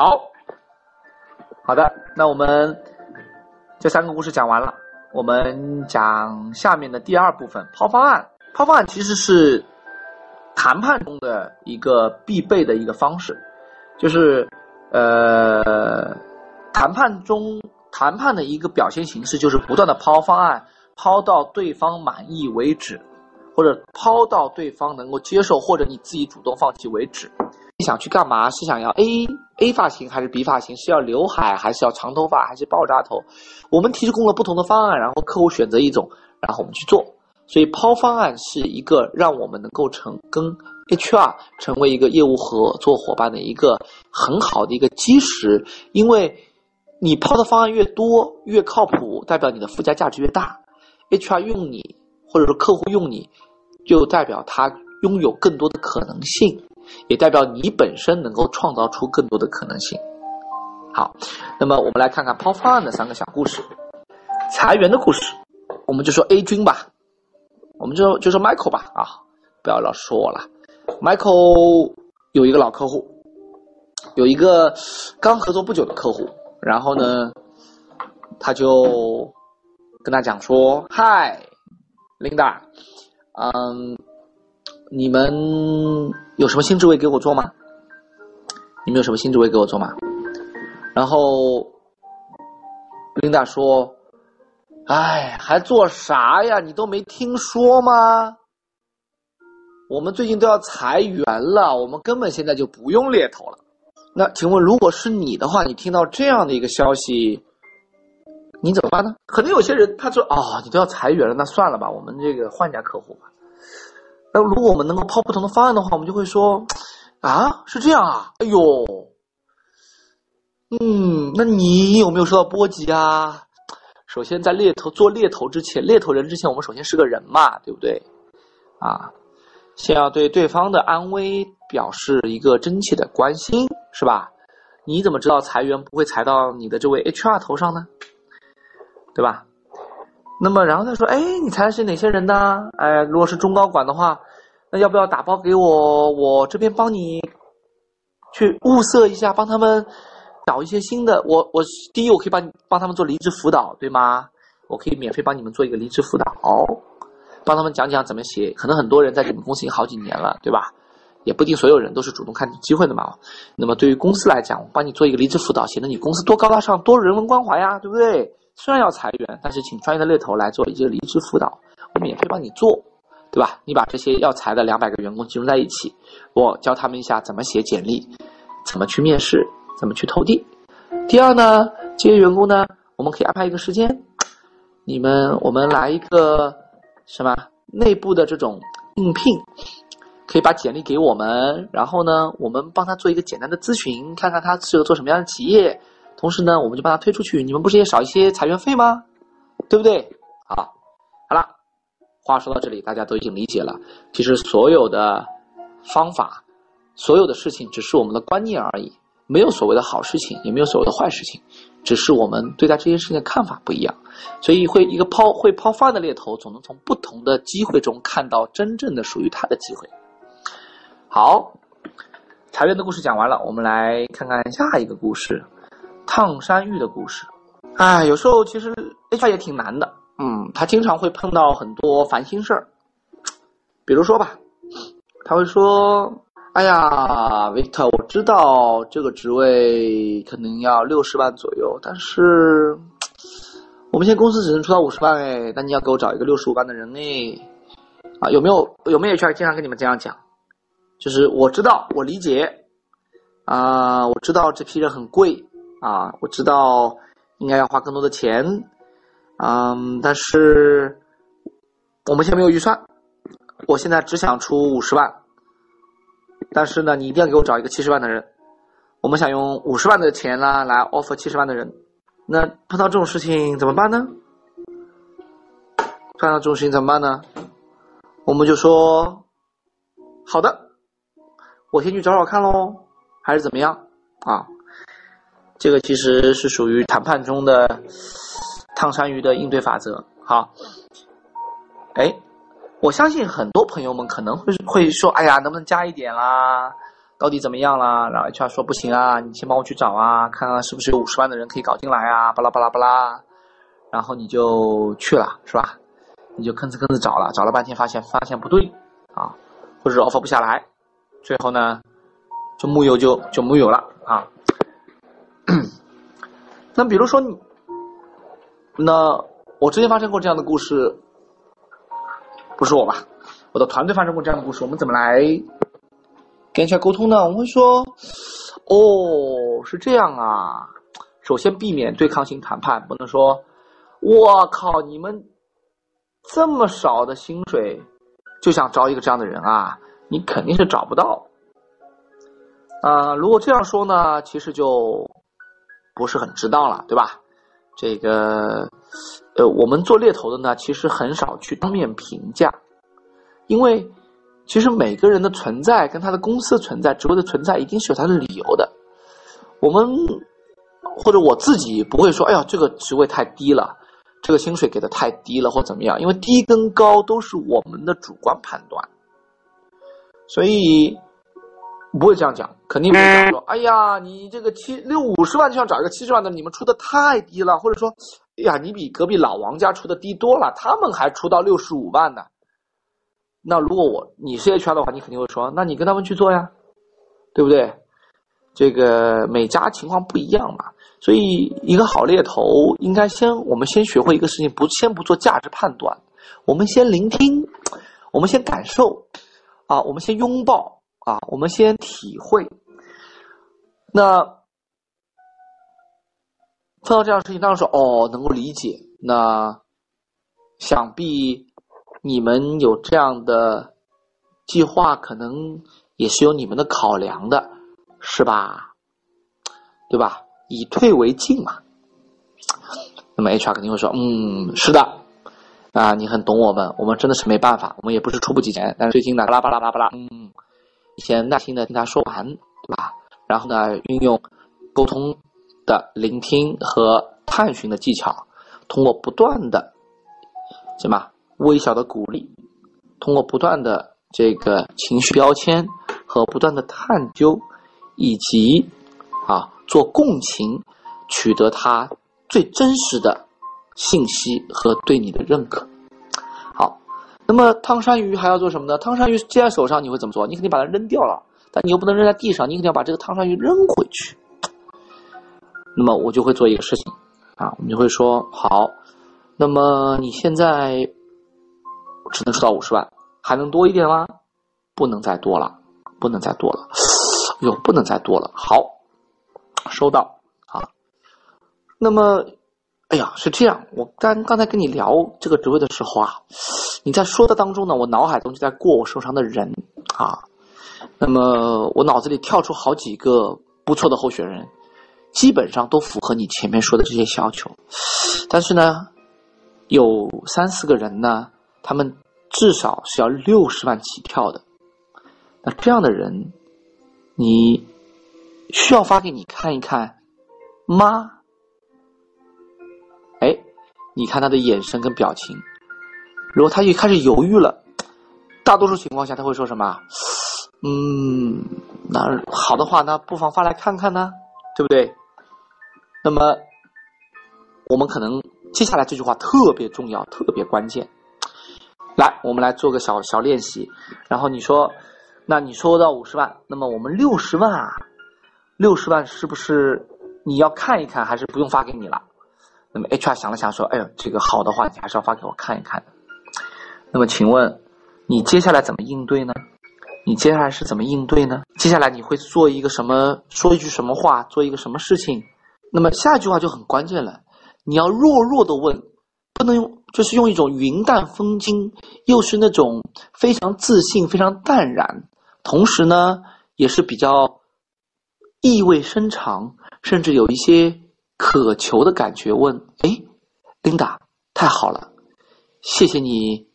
好，好的，那我们这三个故事讲完了，我们讲下面的第二部分抛方案。抛方案其实是谈判中的一个必备的一个方式，就是呃，谈判中谈判的一个表现形式就是不断的抛方案，抛到对方满意为止，或者抛到对方能够接受，或者你自己主动放弃为止。你想去干嘛？是想要 A A 发型还是 B 发型？是要刘海还是要长头发还是爆炸头？我们提供了不同的方案，然后客户选择一种，然后我们去做。所以抛方案是一个让我们能够成跟 HR 成为一个业务合作伙伴的一个很好的一个基石，因为你抛的方案越多越靠谱，代表你的附加价值越大。HR 用你，或者说客户用你，就代表他拥有更多的可能性，也代表你本身能够创造出更多的可能性。好，那么我们来看看抛方案的三个小故事，裁员的故事，我们就说 A 君吧。我们就就说 Michael 吧，啊，不要老说我了。Michael 有一个老客户，有一个刚合作不久的客户，然后呢，他就跟他讲说：“嗨，Linda，嗯，你们有什么新职位给我做吗？你们有什么新职位给我做吗？”然后 Linda 说。哎，还做啥呀？你都没听说吗？我们最近都要裁员了，我们根本现在就不用猎头了。那请问，如果是你的话，你听到这样的一个消息，你怎么办呢？可能有些人他说：“哦，你都要裁员了，那算了吧，我们这个换家客户吧。”那如果我们能够抛不同的方案的话，我们就会说：“啊，是这样啊，哎呦，嗯，那你有没有受到波及啊？”首先，在猎头做猎头之前，猎头人之前，我们首先是个人嘛，对不对？啊，先要对对方的安危表示一个真切的关心，是吧？你怎么知道裁员不会裁到你的这位 HR 头上呢？对吧？那么，然后他说，哎，你猜是哪些人呢？哎，如果是中高管的话，那要不要打包给我？我这边帮你去物色一下，帮他们。找一些新的，我我第一我可以帮你帮他们做离职辅导，对吗？我可以免费帮你们做一个离职辅导，哦帮他们讲讲怎么写。可能很多人在你们公司已经好几年了，对吧？也不一定所有人都是主动看机会的嘛。那么对于公司来讲，我帮你做一个离职辅导，显得你公司多高大上，多人文关怀呀，对不对？虽然要裁员，但是请专业的猎头来做一些离职辅导，我免费帮你做，对吧？你把这些要裁的两百个员工集中在一起，我教他们一下怎么写简历，怎么去面试。怎么去投递？第二呢，这些员工呢，我们可以安排一个时间，你们我们来一个什么内部的这种应聘，可以把简历给我们，然后呢，我们帮他做一个简单的咨询，看看他适合做什么样的企业，同时呢，我们就把他推出去。你们不是也少一些裁员费吗？对不对？好，好了，话说到这里，大家都已经理解了。其实所有的方法，所有的事情，只是我们的观念而已。没有所谓的好事情，也没有所谓的坏事情，只是我们对待这件事情的看法不一样。所以，会一个抛会抛饭的猎头，总能从不同的机会中看到真正的属于他的机会。好，裁员的故事讲完了，我们来看看下一个故事——烫山芋的故事。哎，有时候其实 HR 也挺难的，嗯，他经常会碰到很多烦心事儿。比如说吧，他会说。哎呀，Victor，我知道这个职位可能要六十万左右，但是我们现在公司只能出到五十万哎，那你要给我找一个六十五万的人哎，啊，有没有有没有 HR 经常跟你们这样讲？就是我知道，我理解，啊，我知道这批人很贵啊，我知道应该要花更多的钱，嗯，但是我们现在没有预算，我现在只想出五十万。但是呢，你一定要给我找一个七十万的人。我们想用五十万的钱啦来 offer 七十万的人。那碰到这种事情怎么办呢？碰到这种事情怎么办呢？我们就说，好的，我先去找找看喽，还是怎么样啊？这个其实是属于谈判中的烫山鱼的应对法则。好，哎。我相信很多朋友们可能会会说：“哎呀，能不能加一点啦？到底怎么样啦？然后 HR 说不行啊，你先帮我去找啊，看看是不是有五十万的人可以搞进来啊，巴拉巴拉巴拉。然后你就去了，是吧？你就吭哧吭哧找了，找了半天发现发现不对啊，或者 offer 不下来，最后呢，就木有就就木有了啊。那比如说你，那我之前发生过这样的故事，不是我吧？我的团队发生过这样的故事，我们怎么来跟 HR 沟通呢？我们会说，哦，是这样啊。首先避免对抗性谈判，不能说，我靠，你们这么少的薪水就想招一个这样的人啊？你肯定是找不到。啊，如果这样说呢，其实就不是很值当了，对吧？这个，呃，我们做猎头的呢，其实很少去当面评价。因为，其实每个人的存在跟他的公司存在、职位的存在，一定是有他的理由的。我们或者我自己不会说：“哎呀，这个职位太低了，这个薪水给的太低了，或怎么样。”因为低跟高都是我们的主观判断，所以不会这样讲，肯定不会讲说：“哎呀，你这个七六五十万就想找一个七十万的，你们出的太低了。”或者说：“哎呀，你比隔壁老王家出的低多了，他们还出到六十五万呢。”那如果我你是 HR 的话，你肯定会说，那你跟他们去做呀，对不对？这个每家情况不一样嘛，所以一个好猎头应该先我们先学会一个事情，不先不做价值判断，我们先聆听，我们先感受，啊，我们先拥抱，啊，我们先体会。那碰到这样的事情，当然说哦，能够理解。那想必。你们有这样的计划，可能也是有你们的考量的，是吧？对吧？以退为进嘛。那么 HR 肯定会说：“嗯，是的，啊，你很懂我们，我们真的是没办法，我们也不是出不起钱，但是最近呢，巴拉巴拉巴拉巴拉，嗯，先耐心的听他说完，对吧？然后呢，运用沟通的聆听和探寻的技巧，通过不断的什么？”微小的鼓励，通过不断的这个情绪标签和不断的探究，以及啊做共情，取得他最真实的信息和对你的认可。那么汤山鱼还要做什么呢？汤山鱼接在手上你会怎么做？你肯定把它扔掉了，但你又不能扔在地上，你肯定要把这个汤山鱼扔回去。那么我就会做一个事情啊，我们就会说好，那么你现在。只能收到五十万，还能多一点吗？不能再多了，不能再多了，哟，不能再多了。好，收到啊。那么，哎呀，是这样。我刚刚才跟你聊这个职位的时候啊，你在说的当中呢，我脑海中就在过我受伤的人啊。那么，我脑子里跳出好几个不错的候选人，基本上都符合你前面说的这些要求。但是呢，有三四个人呢。他们至少是要六十万起跳的，那这样的人，你需要发给你看一看吗？哎，你看他的眼神跟表情，如果他一开始犹豫了，大多数情况下他会说什么？嗯，那好的话，那不妨发来看看呢，对不对？那么，我们可能接下来这句话特别重要，特别关键。来，我们来做个小小练习。然后你说，那你收到五十万，那么我们六十万啊，六十万是不是你要看一看，还是不用发给你了？那么 HR 想了想说：“哎呦，这个好的话，你还是要发给我看一看的。”那么请问，你接下来怎么应对呢？你接下来是怎么应对呢？接下来你会做一个什么？说一句什么话？做一个什么事情？那么下一句话就很关键了，你要弱弱的问。不能用，就是用一种云淡风轻，又是那种非常自信、非常淡然，同时呢，也是比较意味深长，甚至有一些渴求的感觉。问：哎琳达太好了，谢谢你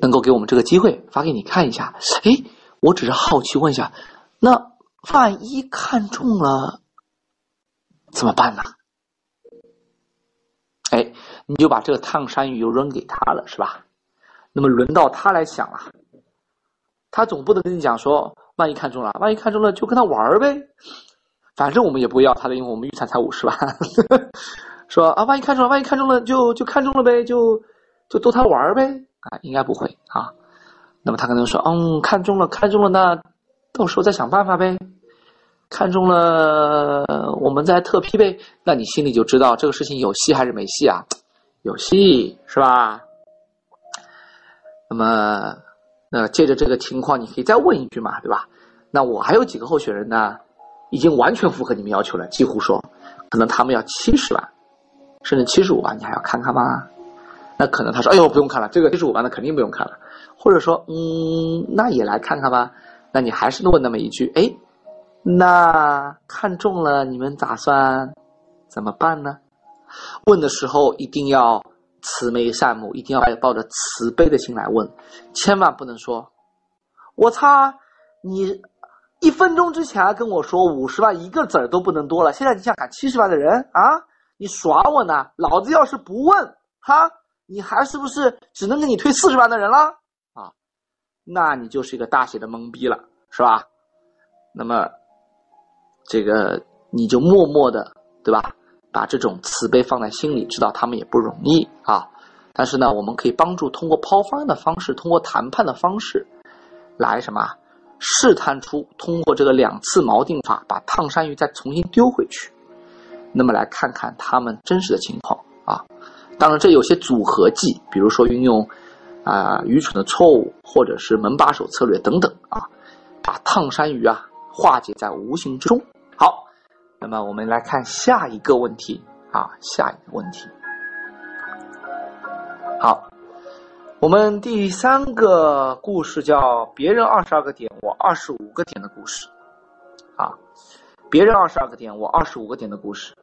能够给我们这个机会，发给你看一下。哎，我只是好奇问一下，那万一看中了怎么办呢？哎。你就把这个烫山芋又扔给他了，是吧？那么轮到他来想了，他总不能跟你讲说：“万一看中了，万一看中了就跟他玩呗，反正我们也不要他的，因为我们预算才五十万。说啊，万一看中了，万一看中了就就看中了呗，就就逗他玩呗啊，应该不会啊。那么他可能说，嗯，看中了，看中了，那到时候再想办法呗。看中了，我们再特批呗。那你心里就知道这个事情有戏还是没戏啊？有戏是吧？那么，那借着这个情况，你可以再问一句嘛，对吧？那我还有几个候选人呢，已经完全符合你们要求了，几乎说，可能他们要七十万，甚至七十五万，你还要看看吗？那可能他说，哎呦，不用看了，这个七十五万的肯定不用看了。或者说，嗯，那也来看看吧。那你还是问那么一句，哎，那看中了，你们打算怎么办呢？问的时候一定要慈眉善目，一定要抱着慈悲的心来问，千万不能说“我擦，你一分钟之前还跟我说五十万一个子儿都不能多了，现在你想砍七十万的人啊？你耍我呢？老子要是不问，哈，你还是不是只能给你推四十万的人了啊？那你就是一个大写的懵逼了，是吧？那么这个你就默默的，对吧？把这种慈悲放在心里，知道他们也不容易啊。但是呢，我们可以帮助通过抛方案的方式，通过谈判的方式，来什么试探出通过这个两次锚定法，把烫山芋再重新丢回去。那么来看看他们真实的情况啊。当然，这有些组合技，比如说运用啊愚蠢的错误，或者是门把手策略等等啊，把烫山鱼啊化解在无形之中。好。那么我们来看下一个问题啊，下一个问题。好，我们第三个故事叫“别人二十二个点，我二十五个点”的故事啊，“别人二十二个点，我二十五个点”的故事，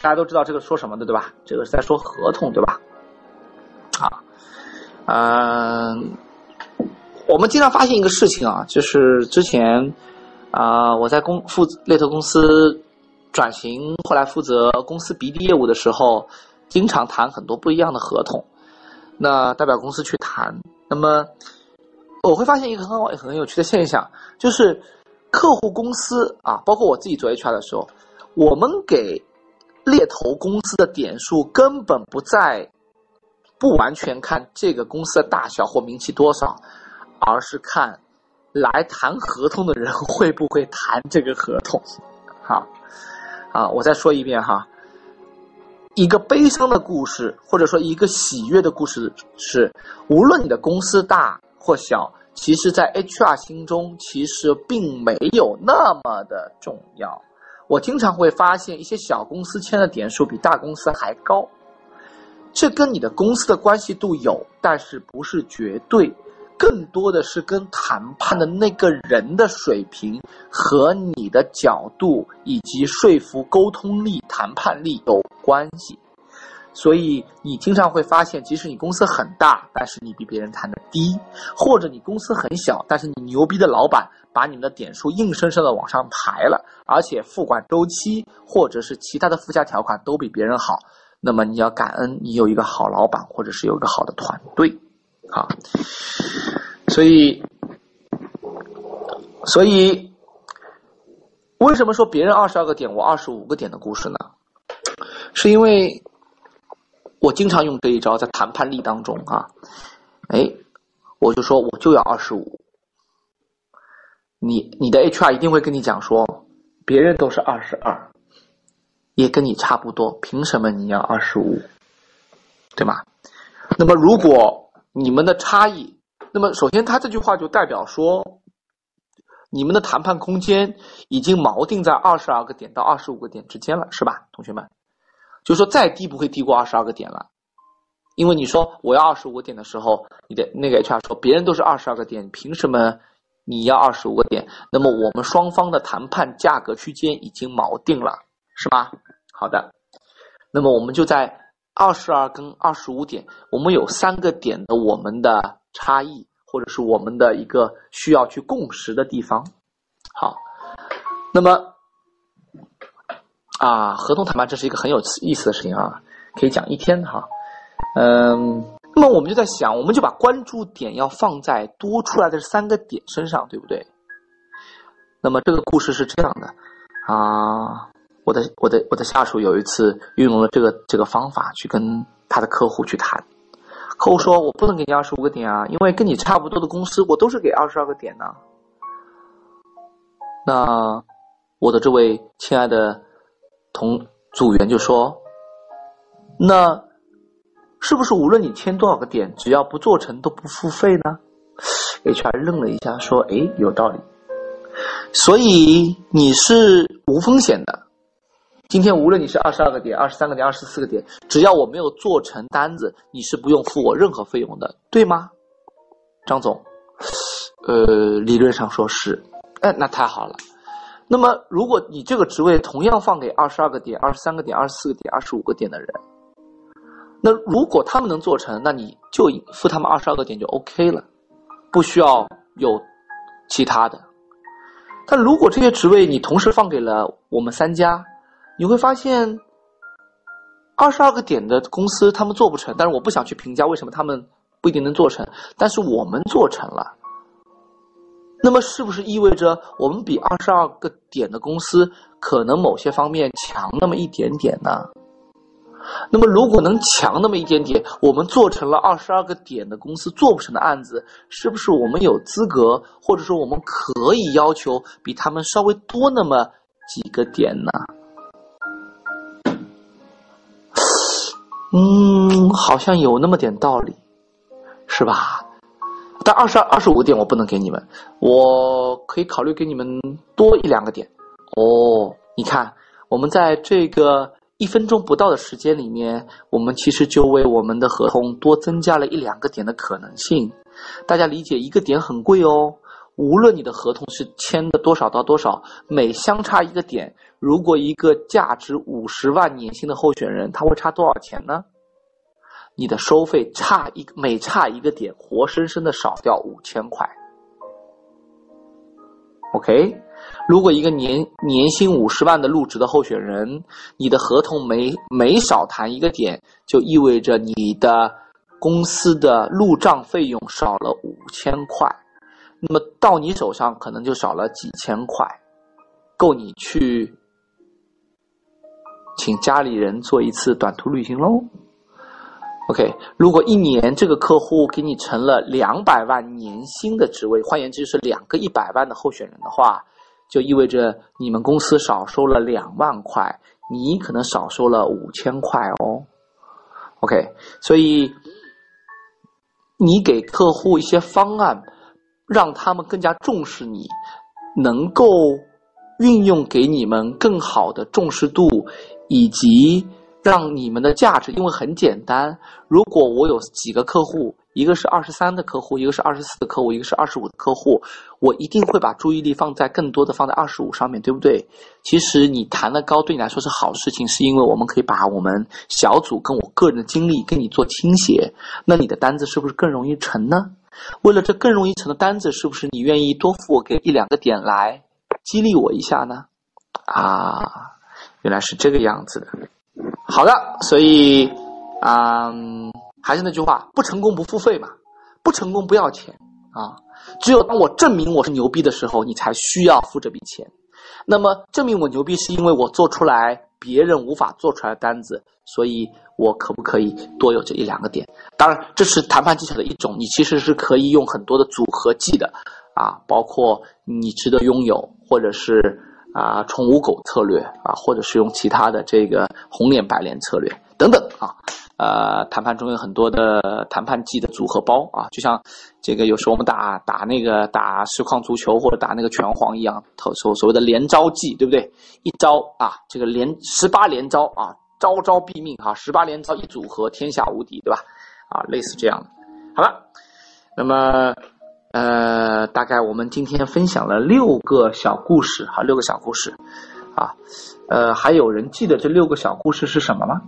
大家都知道这个说什么的对吧？这个是在说合同对吧？啊，嗯，我们经常发现一个事情啊，就是之前啊，我在公负猎头公司。转型后来负责公司 BD 业务的时候，经常谈很多不一样的合同，那代表公司去谈。那么我会发现一个很好很有趣的现象，就是客户公司啊，包括我自己做 HR 的时候，我们给猎头公司的点数根本不在，不完全看这个公司的大小或名气多少，而是看来谈合同的人会不会谈这个合同，好。啊，我再说一遍哈，一个悲伤的故事，或者说一个喜悦的故事是，无论你的公司大或小，其实，在 HR 心中，其实并没有那么的重要。我经常会发现，一些小公司签的点数比大公司还高，这跟你的公司的关系度有，但是不是绝对。更多的是跟谈判的那个人的水平和你的角度以及说服沟通力、谈判力有关系，所以你经常会发现，即使你公司很大，但是你比别人谈的低；或者你公司很小，但是你牛逼的老板把你们的点数硬生生的往上抬了，而且付款周期或者是其他的附加条款都比别人好，那么你要感恩你有一个好老板，或者是有一个好的团队。好，所以，所以，为什么说别人二十二个点，我二十五个点的故事呢？是因为我经常用这一招在谈判力当中啊，哎，我就说我就要二十五，你你的 HR 一定会跟你讲说，别人都是二十二，也跟你差不多，凭什么你要二十五？对吗？那么如果你们的差异，那么首先他这句话就代表说，你们的谈判空间已经锚定在二十二个点到二十五个点之间了，是吧，同学们？就说再低不会低过二十二个点了，因为你说我要二十五个点的时候，你的那个 HR 说别人都是二十二个点，凭什么你要二十五个点？那么我们双方的谈判价格区间已经锚定了，是吧？好的，那么我们就在。二十二跟二十五点，我们有三个点的我们的差异，或者是我们的一个需要去共识的地方。好，那么啊，合同谈判这是一个很有意思的事情啊，可以讲一天哈。嗯，那么我们就在想，我们就把关注点要放在多出来的三个点身上，对不对？那么这个故事是这样的啊，我的我的我的下属有一次运用了这个这个方法去跟他的客户去谈，客户说我不能给你二十五个点啊，因为跟你差不多的公司我都是给二十二个点呢。那我的这位亲爱的同组员就说，那是不是无论你签多少个点，只要不做成都不付费呢？HR 愣了一下说，哎，有道理。所以你是无风险的。今天无论你是二十二个点、二十三个点、二十四个点，只要我没有做成单子，你是不用付我任何费用的，对吗？张总，呃，理论上说是。哎，那太好了。那么，如果你这个职位同样放给二十二个点、二十三个点、二十四个点、二十五个点的人，那如果他们能做成，那你就付他们二十二个点就 OK 了，不需要有其他的。但如果这些职位你同时放给了我们三家，你会发现，二十二个点的公司他们做不成，但是我不想去评价为什么他们不一定能做成，但是我们做成了，那么是不是意味着我们比二十二个点的公司可能某些方面强那么一点点呢？那么，如果能强那么一点点，我们做成了二十二个点的公司做不成的案子，是不是我们有资格，或者说我们可以要求比他们稍微多那么几个点呢？嗯，好像有那么点道理，是吧？但二十二、二十五个点我不能给你们，我可以考虑给你们多一两个点。哦，你看，我们在这个。一分钟不到的时间里面，我们其实就为我们的合同多增加了一两个点的可能性。大家理解，一个点很贵哦。无论你的合同是签的多少到多少，每相差一个点，如果一个价值五十万年薪的候选人，他会差多少钱呢？你的收费差一每差一个点，活生生的少掉五千块。OK。如果一个年年薪五十万的入职的候选人，你的合同每每少谈一个点，就意味着你的公司的入账费用少了五千块，那么到你手上可能就少了几千块，够你去请家里人做一次短途旅行喽。OK，如果一年这个客户给你成了两百万年薪的职位，换言之就是两个一百万的候选人的话。就意味着你们公司少收了两万块，你可能少收了五千块哦。OK，所以你给客户一些方案，让他们更加重视你，能够运用给你们更好的重视度，以及让你们的价值。因为很简单，如果我有几个客户。一个是二十三的客户，一个是二十四的客户，一个是二十五的客户，我一定会把注意力放在更多的放在二十五上面对不对？其实你谈的高对你来说是好事情，是因为我们可以把我们小组跟我个人的精力跟你做倾斜，那你的单子是不是更容易成呢？为了这更容易成的单子，是不是你愿意多付我给一两个点来激励我一下呢？啊，原来是这个样子的。好的，所以，嗯。还是那句话，不成功不付费嘛，不成功不要钱啊。只有当我证明我是牛逼的时候，你才需要付这笔钱。那么证明我牛逼，是因为我做出来别人无法做出来的单子，所以我可不可以多有这一两个点？当然，这是谈判技巧的一种，你其实是可以用很多的组合技的啊，包括你值得拥有，或者是啊宠物狗策略啊，或者是用其他的这个红脸白脸策略等等啊。呃，谈判中有很多的谈判技的组合包啊，就像这个有时候我们打打那个打实况足球或者打那个拳皇一样，所所谓的连招技，对不对？一招啊，这个连十八连招啊，招招毙命哈，十八连招一组合，天下无敌，对吧？啊，类似这样的。好了，那么呃，大概我们今天分享了六个小故事哈，六个小故事啊，呃，还有人记得这六个小故事是什么吗？